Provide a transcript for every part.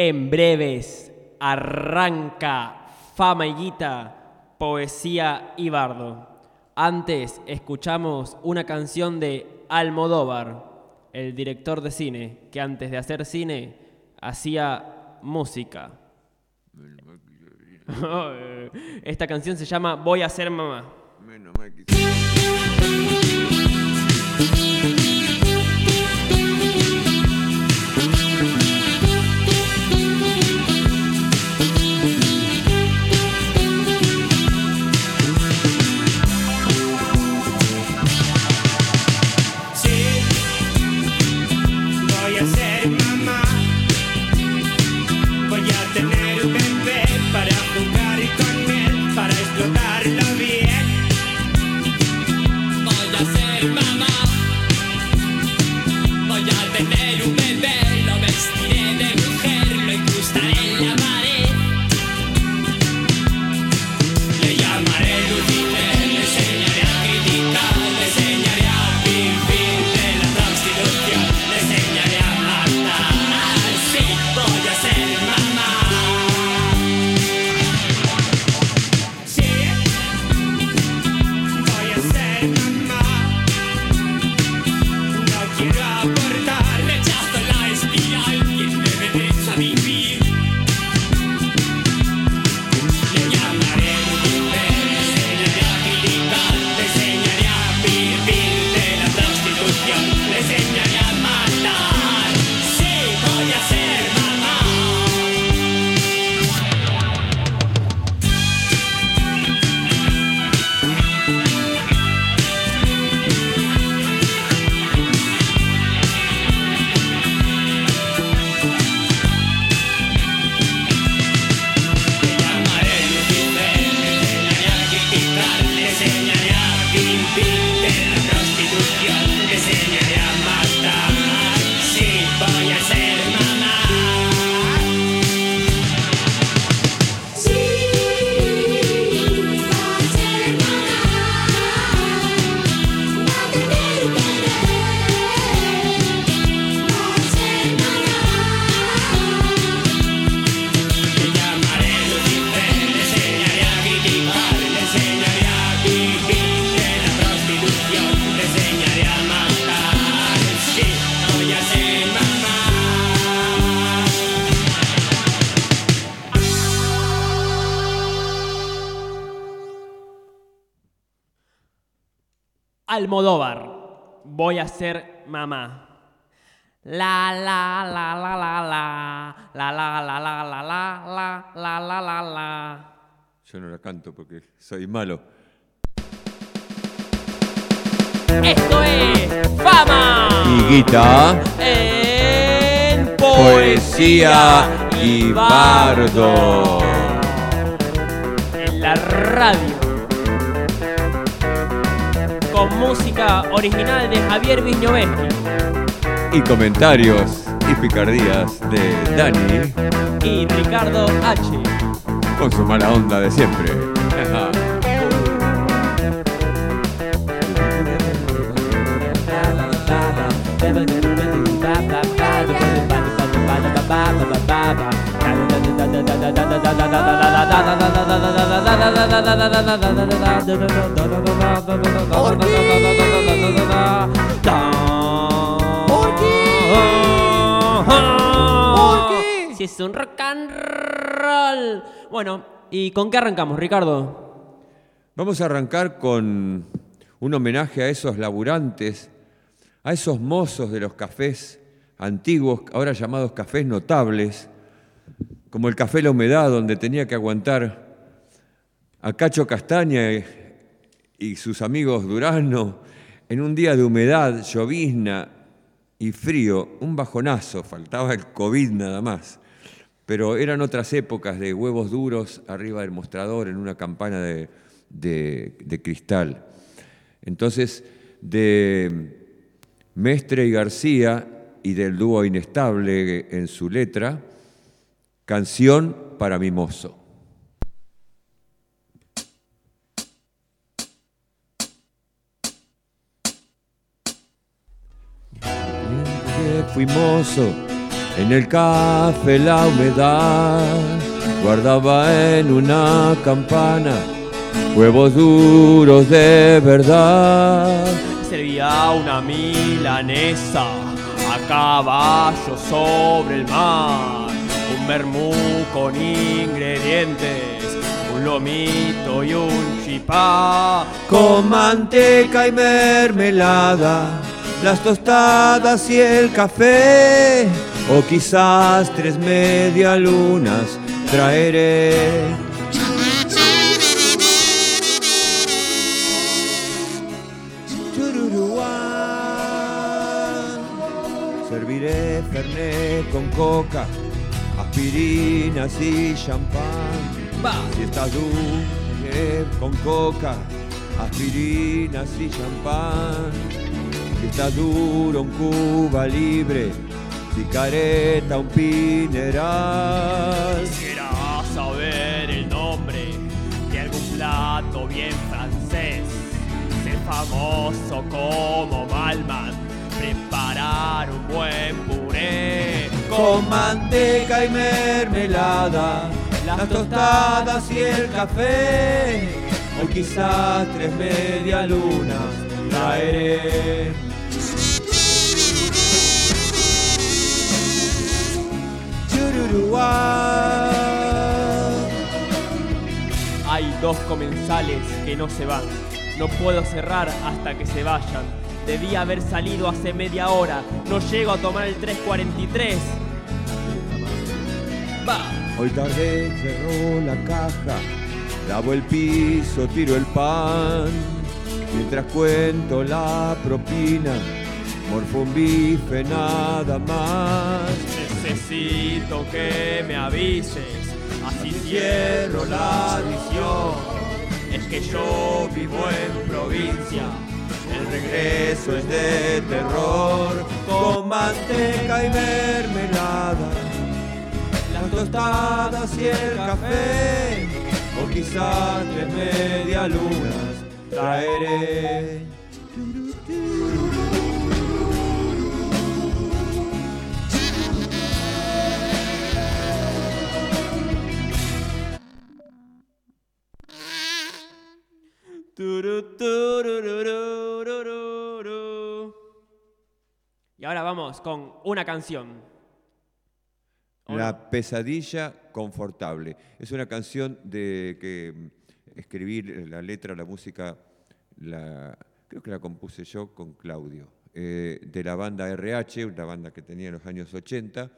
En breves arranca Fama y Guita, Poesía y Bardo. Antes escuchamos una canción de Almodóvar, el director de cine, que antes de hacer cine hacía música. Esta canción se llama Voy a ser mamá. Menos vermelho. Almodóvar, voy a ser mamá. La la la la la la la la la la la la la la la la la Yo no la canto porque soy malo. Esto es Fama Y guita, en poesía y bardo. en la radio con música original de Javier Viñoveschi Y comentarios y picardías de Dani y Ricardo H. con su mala onda de siempre. Si es un rock and roll. Bueno, ¿y con qué arrancamos, Ricardo? Vamos a arrancar con un homenaje a esos laburantes, a esos mozos de los cafés antiguos, ahora llamados cafés notables, como el Café La Humedad, donde tenía que aguantar a Cacho Castaña y- sus amigos Durano en un día de humedad, llovizna y frío, un bajonazo, faltaba el COVID nada más. Pero eran otras épocas de huevos duros arriba del mostrador en una campana de- de cristal. Entonces, de Mestre y García y del dúo Inestable en su letra, Canción para mi mozo. fui mozo En el café la humedad guardaba en una campana huevos duros de verdad. Servía una milanesa a caballo sobre el mar. Vermú con ingredientes, un lomito y un chipá. Con manteca y mermelada, las tostadas y el café, o quizás tres medialunas traeré. Serviré fernet con coca, aspirinas y champán. Va. Si estás dulce con coca, aspirinas y champán. Si estás duro, un Cuba libre, si careta, un pineral. Quisiera saber el nombre de algún plato bien francés. Ser famoso como Malman. Preparar un buen puré. Con manteca y mermelada, las tostadas y el café, o quizás tres medialunas traeré. Hay dos comensales que no se van. No puedo cerrar hasta que se vayan. Debía haber salido hace media hora. No llego a tomar el 343. Va. Hoy tarde cerró la caja, lavo el piso, tiro el pan, mientras cuento la propina, morfo un bife nada más. Necesito que me avises. Así cierro la visión. Es que yo vivo en provincia. El regreso es de terror, con manteca y mermelada, tostadas y el café, o quizás tres medialunas traeré. Y ahora vamos con una canción. La pesadilla confortable. Es una canción de que mm, escribí la letra, la música, la, creo que la compuse yo con Claudio, eh, de la banda RH, una banda que tenía en los años 80.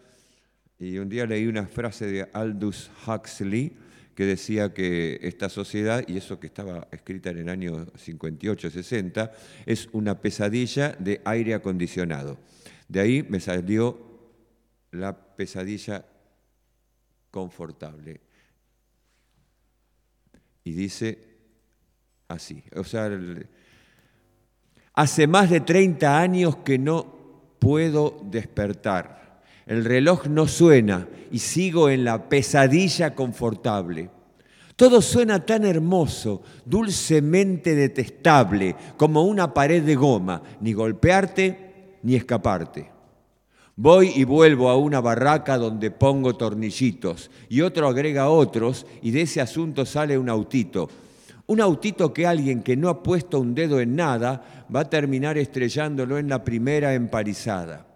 Y un día leí una frase de Aldous Huxley que decía que esta sociedad, y eso que estaba escrita en el año 58-60, es una pesadilla de aire acondicionado. De ahí me salió la pesadilla confortable. Y dice así, o sea, hace más de 30 años que no puedo despertar. El reloj no suena y sigo en la pesadilla confortable. Todo suena tan hermoso, dulcemente detestable, como una pared de goma, ni golpearte ni escaparte. Voy y vuelvo a una barraca donde pongo tornillitos y otro agrega otros y de ese asunto sale un autito. Un autito que alguien que no ha puesto un dedo en nada va a terminar estrellándolo en la primera emparizada.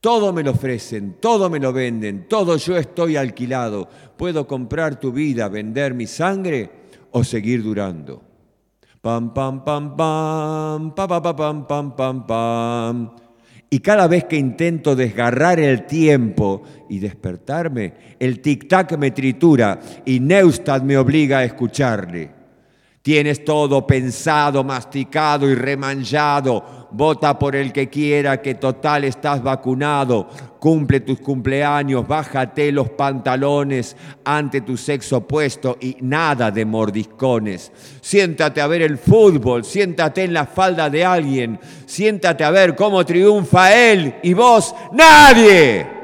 Todo me lo ofrecen, todo me lo venden, todo yo estoy alquilado. Puedo comprar tu vida, vender mi sangre o seguir durando. Pam, pam, pam, pam, pa, pa, pa, pam, pam, pam, pam. Y cada vez que intento desgarrar el tiempo y despertarme, el tic-tac me tritura y Neustadt me obliga a escucharle. Tienes todo pensado, masticado y remanchado. Vota por el que quiera, que total estás vacunado. Cumple tus cumpleaños, bájate los pantalones ante tu sexo opuesto y nada de mordiscones. Siéntate a ver el fútbol, siéntate en la falda de alguien, siéntate a ver cómo triunfa él y vos, nadie.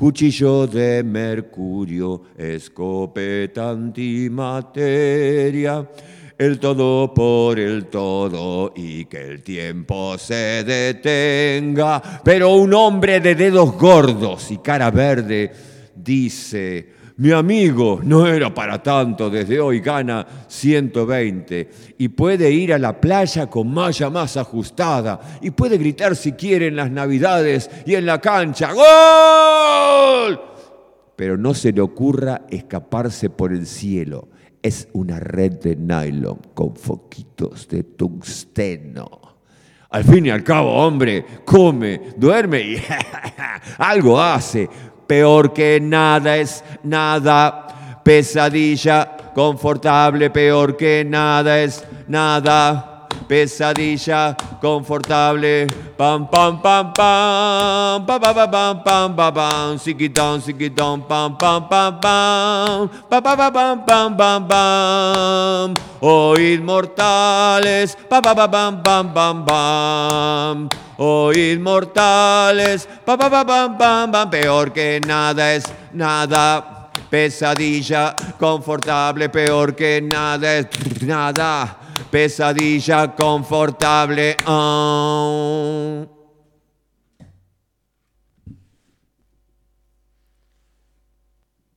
Cuchillo de mercurio, escopeta antimateria, el todo por el todo y que el tiempo se detenga. Pero un hombre de dedos gordos y cara verde dice, mi amigo no era para tanto, desde hoy gana 120 y puede ir a la playa con malla más ajustada y puede gritar si quiere en las navidades y en la cancha, ¡Gol! Pero no se le ocurra escaparse por el cielo. Es una red de nylon con foquitos de tungsteno. Al fin y al cabo, hombre, come, duerme y algo hace. Peor que nada es nada. Pesadilla confortable, peor que nada es nada. Pesadilla confortable. Pam, pam, pam, pam. Pa, pa, pa, pam, pam, pam, pam. Siquitón, siquitón, pam, pam, pam, pam. Pa, pa, pa, pam, pam, pam, pam. Oíd mortales. Pa, pa, pa, pam, pam, pam, pam. Oíd mortales. Pa, pa, pa, pam, pam, pam. Peor que nada es nada. Pesadilla confortable, peor que nada es nada. Pesadilla confortable. ah.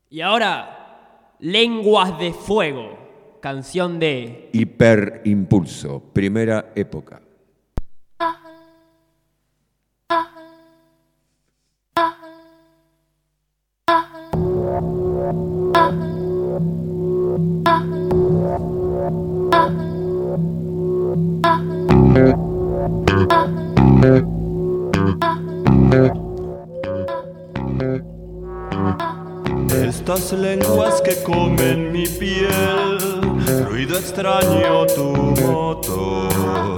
Y ahora, Lenguas de Fuego, canción de Hiperimpulso, primera época. Estas lenguas que comen mi piel, ruido extraño tu motor,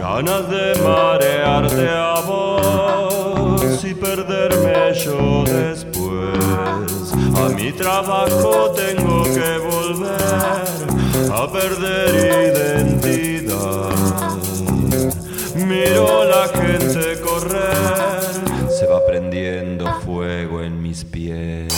ganas de marearte a vos y perderme yo después. A mi trabajo tengo que volver a perder identidad. Miro la gente correr, se va prendiendo fuego en mis pies.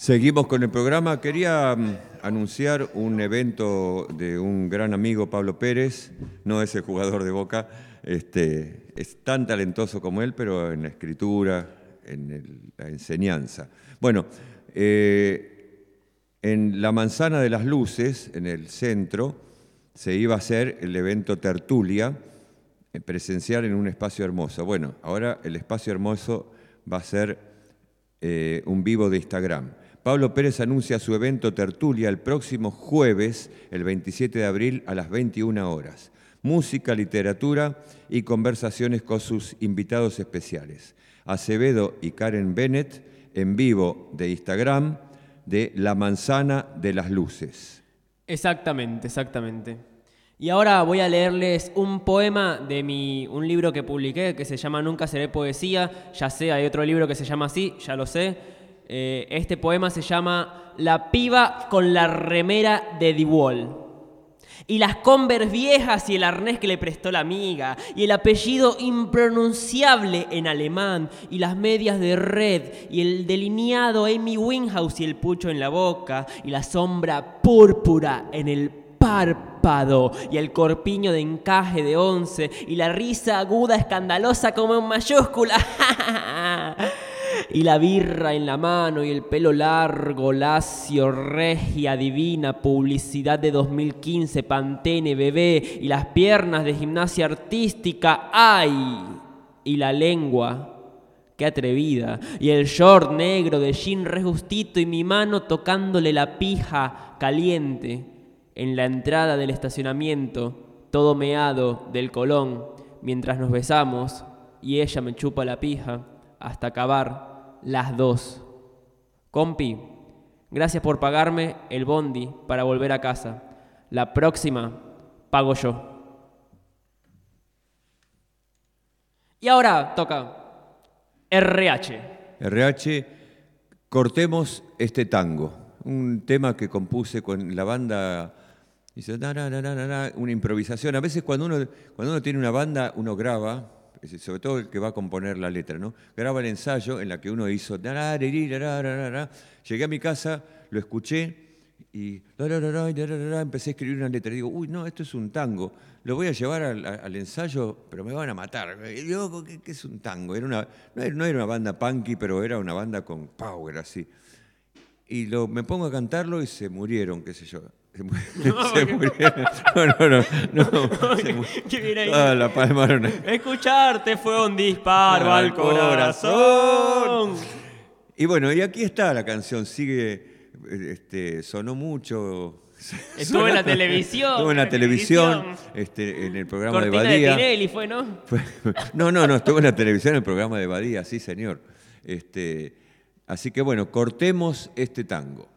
Seguimos con el programa. Quería mm, anunciar un evento de un gran amigo, Pablo Pérez, no es el jugador de Boca, este, es tan talentoso como él, pero en la escritura, en la enseñanza. Bueno, eh, en la Manzana de las Luces, en el centro, se iba a hacer el evento Tertulia, eh, presencial en un espacio hermoso. Bueno, ahora el espacio hermoso va a ser eh, un vivo de Instagram. Pablo Pérez anuncia su evento Tertulia el próximo jueves, el 27 de abril, a las 21 horas. Música, literatura y conversaciones con sus invitados especiales. Acevedo y Karen Bennett, en vivo de Instagram, de La Manzana de las Luces. Exactamente, exactamente. Y ahora voy a leerles un poema de mi, un libro que publiqué que se llama Nunca seré poesía. Ya sé, hay otro libro que se llama así, ya lo sé. Eh, este poema se llama La piba con la remera de The Wall. Y las Converse viejas y el arnés que le prestó la amiga, y el apellido impronunciable en alemán, y las medias de red, y el delineado Amy Winhouse y el pucho en la boca, y la sombra púrpura en el párpado, y el corpiño de encaje de once, y la risa aguda escandalosa como en mayúscula. Y la birra en la mano y el pelo largo, lacio, regia, divina, publicidad de 2015, Pantene, bebé, y las piernas de gimnasia artística, ¡ay! Y la lengua, qué atrevida, y el short negro de jean re justito y mi mano tocándole la pija caliente en la entrada del estacionamiento, todo meado del colón, mientras nos besamos y ella me chupa la pija hasta acabar las dos. Compi, gracias por pagarme el bondi para volver a casa. La próxima pago yo. Y ahora toca RH. RH, cortemos este tango, un tema que compuse con la banda, dice, na, na, na, na, na, na, una improvisación. A veces cuando uno, cuando uno tiene una banda, uno graba, sobre todo el que va a componer la letra, ¿no? Graba el ensayo en la que uno hizo, llegué a mi casa, lo escuché y empecé a escribir una letra. Digo, uy, no, esto es un tango. Lo voy a llevar al, ensayo, pero me van a matar. Digo, ¿qué, es un tango? Era una, no, era, una banda punky, pero era una banda con power, así. Y me pongo a cantarlo y se murieron, qué sé yo. Se, mu- se murieron. No, no, no. no se mu- ¿Qué viene ahí? Ah, la palmaron. Escucharte fue un disparo Al al corazón. Y bueno, y aquí está la canción, sigue, este, sonó mucho. Estuvo en la televisión, Estuvo en la televisión, televisión. este, en el programa Cortina de de, Badía. Tinelli fue, ¿no? No, no, no, estuvo en la televisión en el programa de Badía, sí, señor. Este, así que bueno, cortemos este tango.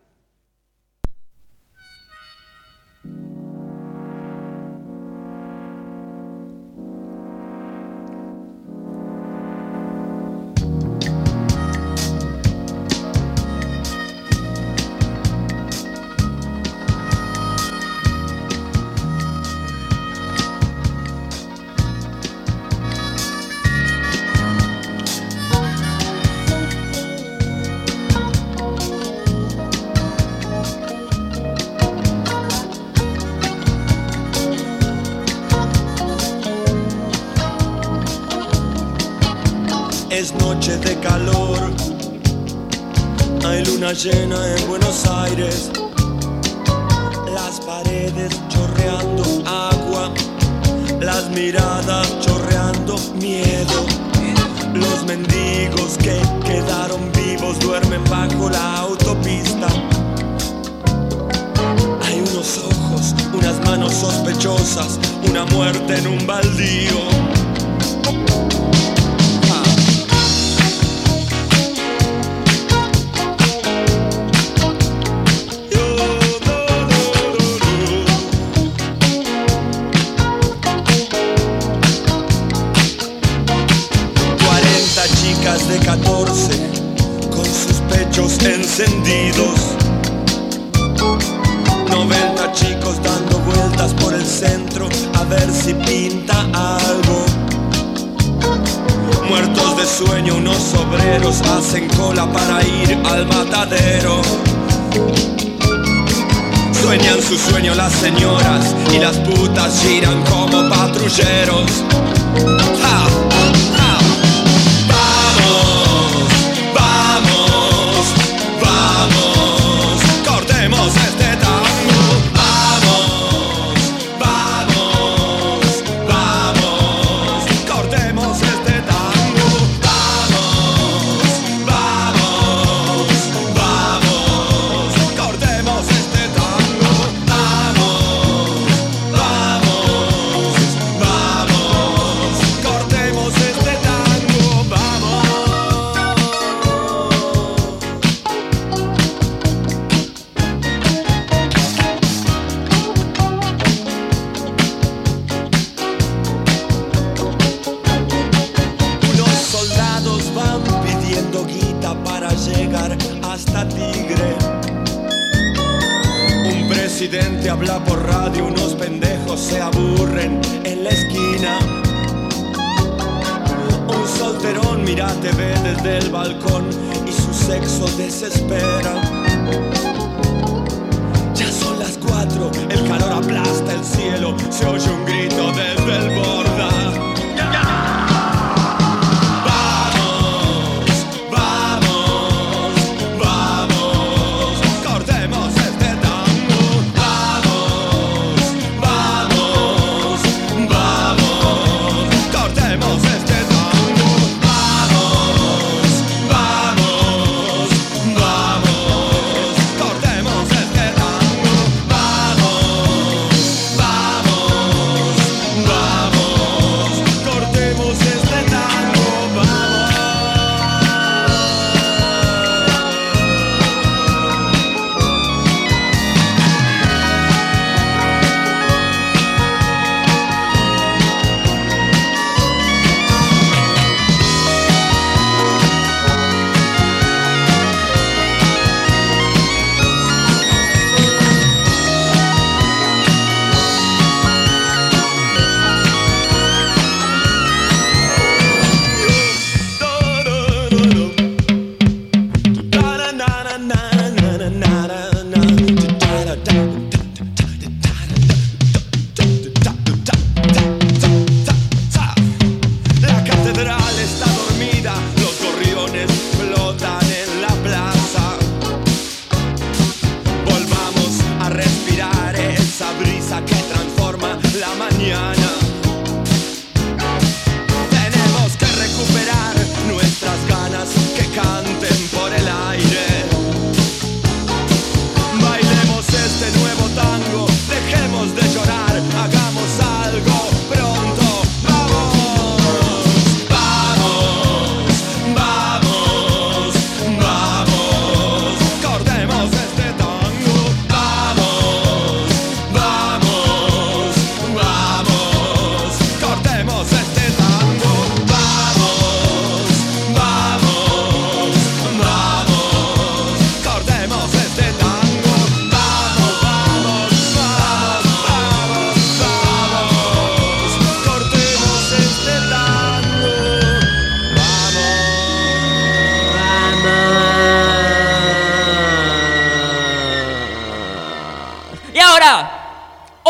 Thank you. Es noche de calor, hay luna llena en Buenos Aires, las paredes chorreando agua, las miradas chorreando miedo. Los mendigos que quedaron vivos duermen bajo la autopista. Hay unos ojos, unas manos sospechosas, una muerte en un baldío. Obreros hacen cola para ir al matadero. Sueñan su sueño las señoras y las putas giran como patrulleros.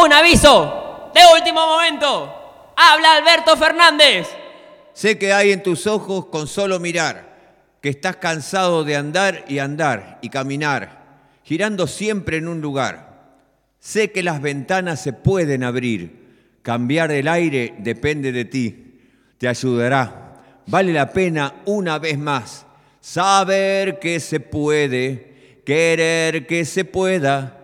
Un aviso de último momento. Habla Alberto Fernández. Sé que hay en tus ojos con solo mirar, que estás cansado de andar y andar y caminar, girando siempre en un lugar. Sé que las ventanas se pueden abrir, cambiar el aire depende de ti, te ayudará. Vale la pena una vez más saber que se puede, querer que se pueda,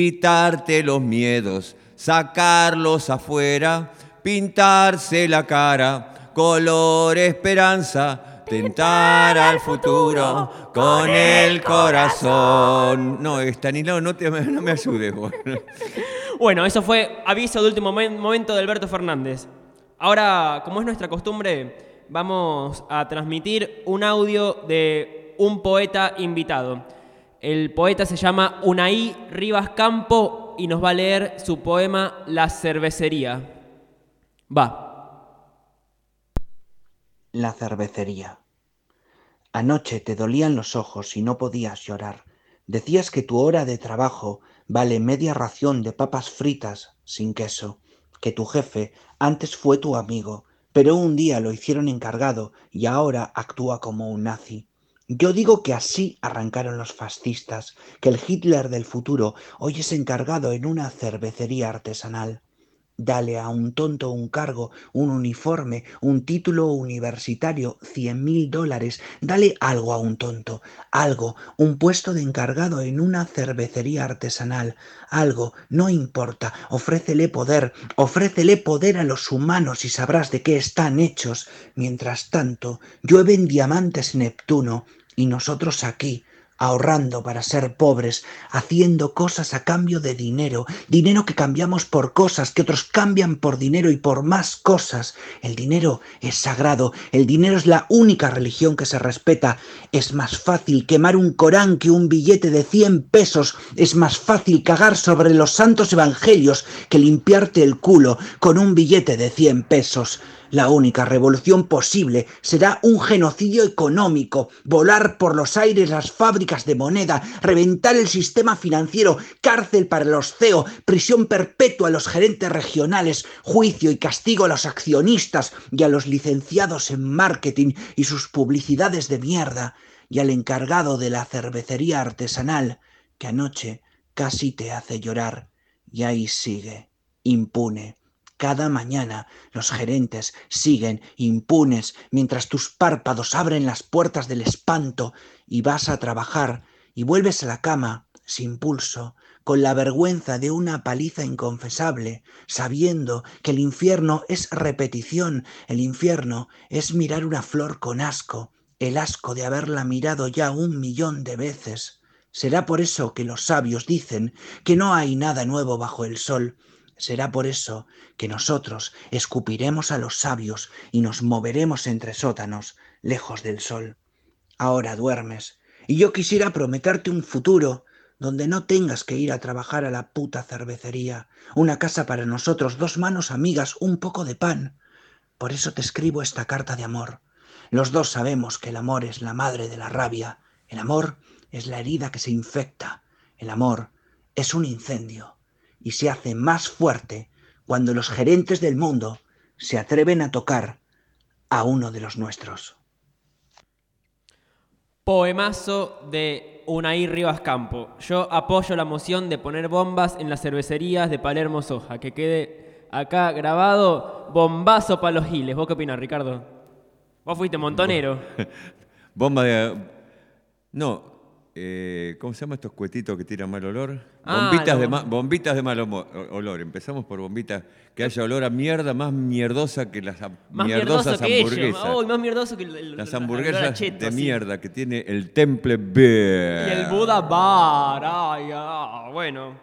quitarte los miedos, sacarlos afuera, pintarse la cara, color esperanza, tentar al futuro con el corazón. No, Estanislao, no, te, no me ayudes. vos. Bueno, eso fue aviso de último momen- momento de Alberto Fernández. Ahora, como es nuestra costumbre, vamos a transmitir un audio de un poeta invitado. El poeta se llama Unai Rivas Campo y nos va a leer su poema La cervecería. Va. La cervecería. Anoche te dolían los ojos y no podías llorar. Decías que tu hora de trabajo vale media ración de papas fritas sin queso, que tu jefe antes fue tu amigo, pero un día lo hicieron encargado y ahora actúa como un nazi. Yo digo que así arrancaron los fascistas, que el Hitler del futuro hoy es encargado en una cervecería artesanal. Dale a un tonto un cargo, un uniforme, un título universitario, cien mil dólares. Dale algo a un tonto, algo, un puesto de encargado en una cervecería artesanal. Algo, no importa, ofrécele poder, ofrécele poder a los humanos y sabrás de qué están hechos. Mientras tanto, llueven diamantes en Neptuno y nosotros aquí, ahorrando para ser pobres, haciendo cosas a cambio de dinero, dinero que cambiamos por cosas, que otros cambian por dinero y por más cosas. El dinero es sagrado, el dinero es la única religión que se respeta. Es más fácil quemar un Corán que un billete de cien pesos, es más fácil cagar sobre los santos evangelios que limpiarte el culo con un billete de cien pesos. La única revolución posible será un genocidio económico, volar por los aires las fábricas de moneda, reventar el sistema financiero, cárcel para los CEO, prisión perpetua a los gerentes regionales, juicio y castigo a los accionistas y a los licenciados en marketing y sus publicidades de mierda, y al encargado de la cervecería artesanal, que anoche casi te hace llorar, y ahí sigue, impune cada mañana los gerentes siguen impunes mientras tus párpados abren las puertas del espanto y vas a trabajar y vuelves a la cama sin pulso, con la vergüenza de una paliza inconfesable, sabiendo que el infierno es repetición, el infierno es mirar una flor con asco, el asco de haberla mirado ya un millón de veces. Será por eso que los sabios dicen que no hay nada nuevo bajo el sol, Será por eso que nosotros escupiremos a los sabios y nos moveremos entre sótanos, lejos del sol. Ahora duermes, y yo quisiera prometerte un futuro donde no tengas que ir a trabajar a la puta cervecería, una casa para nosotros, dos manos amigas, un poco de pan. Por eso te escribo esta carta de amor. Los dos sabemos que el amor es la madre de la rabia, el amor es la herida que se infecta, el amor es un incendio y se hace más fuerte cuando los gerentes del mundo se atreven a tocar a uno de los nuestros. Poemazo de Unai Rivas Campo. Yo apoyo la moción de poner bombas en las cervecerías de Palermo Soja. Que quede acá grabado bombazo para los giles. ¿Vos qué opinas, Ricardo? Vos fuiste montonero. Bomba de. No. Eh, ¿Cómo se llama estos cuetitos que tiran mal olor? Ah, bombitas, no. de ma- bombitas de mal olor. Empezamos por bombitas que haya olor a mierda más mierdosa que las Más mierdosas que hamburguesas. Uy, más mierdoso que el, el- las la- la- hamburguesas cheto, de mierda que tiene el Temple Beer. Y el Buda Bar. Ay, ah, bueno.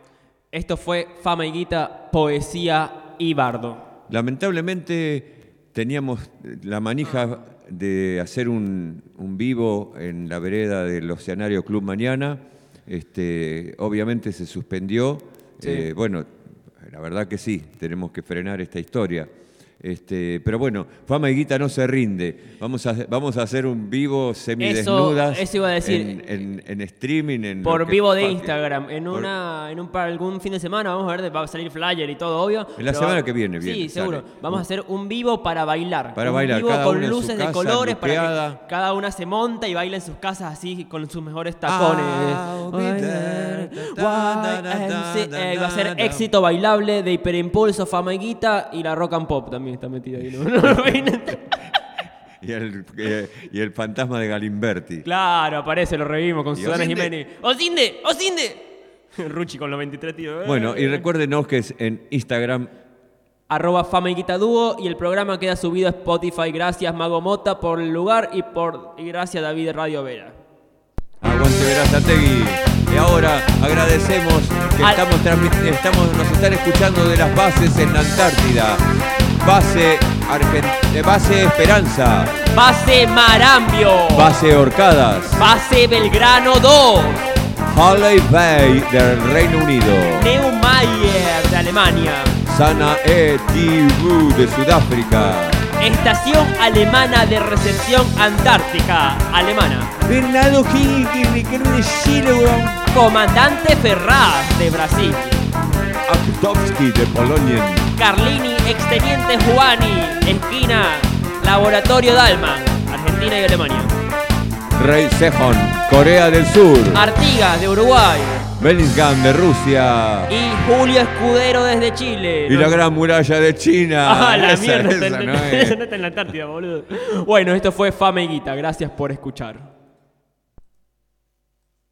Esto fue Fama y Guita, Poesía y Bardo. Lamentablemente teníamos la manija de hacer un, un vivo en la vereda del Oceanario Club mañana. Este, obviamente se suspendió. Eh, bueno, la verdad que sí, tenemos que frenar esta historia. Este, pero bueno, Fama y Guita no se rinde. Vamos a, vamos a hacer un vivo semidesnudas. eso iba a decir. En, en- en streaming. En Por vivo de Instagram. En por- una, en un para algún fin de semana, vamos a ver, va a salir flyer y todo, obvio. En la semana que viene, Sí, viene, seguro. sale. Vamos a hacer un vivo para bailar. Para un bailar, vivo cada con luces de colores para que cada una se monta y baila en sus casas así con sus mejores tacones. Be there. YMCA. Va a ser éxito bailable de hiperimpulso, fama y guita y la rock and pop también está metida ahí. ¿no? Y el, eh, y el fantasma de Galimberti. claro, aparece, lo revivimos con ¿Y Susana? Jiménez. ¡Osinde! ¡Osinde! Ruchi con los 23 tíos. Bueno, y recuérdenos que es en Instagram. arroba Fama y Guita Dúo y el programa queda subido a Spotify. Gracias Mago Mota por el lugar y por y gracias David Radio Vera. Aguante Verazategui. Agradecemos que Al- estamos, nos están escuchando de las bases en la Antártida. Base Argentina. de base Esperanza, Base Marambio. base Orcadas, Base Belgrano 2. Harley Bay del Reino Unido, Neumayer de Alemania. Sana E de Sudáfrica, Estación Alemana de Recepción Antártica. Alemana. Bernardo y Ricardo de Chile, Comandante Ferraz de Brasil. Aktowski de Polonia, Carlini, Exteniente Juani, esquina Laboratorio Dalman, Argentina y Alemania. Rey Sejong, Corea del Sur, Artigas de Uruguay Bellingham de Rusia y Julio Escudero desde Chile. y la gran muralla de China. Ah, la Esa- mierda, esa está, en- no es. no está en la Antártida, boludo. Bueno, esto fue Fama y Guita. Gracias por escuchar.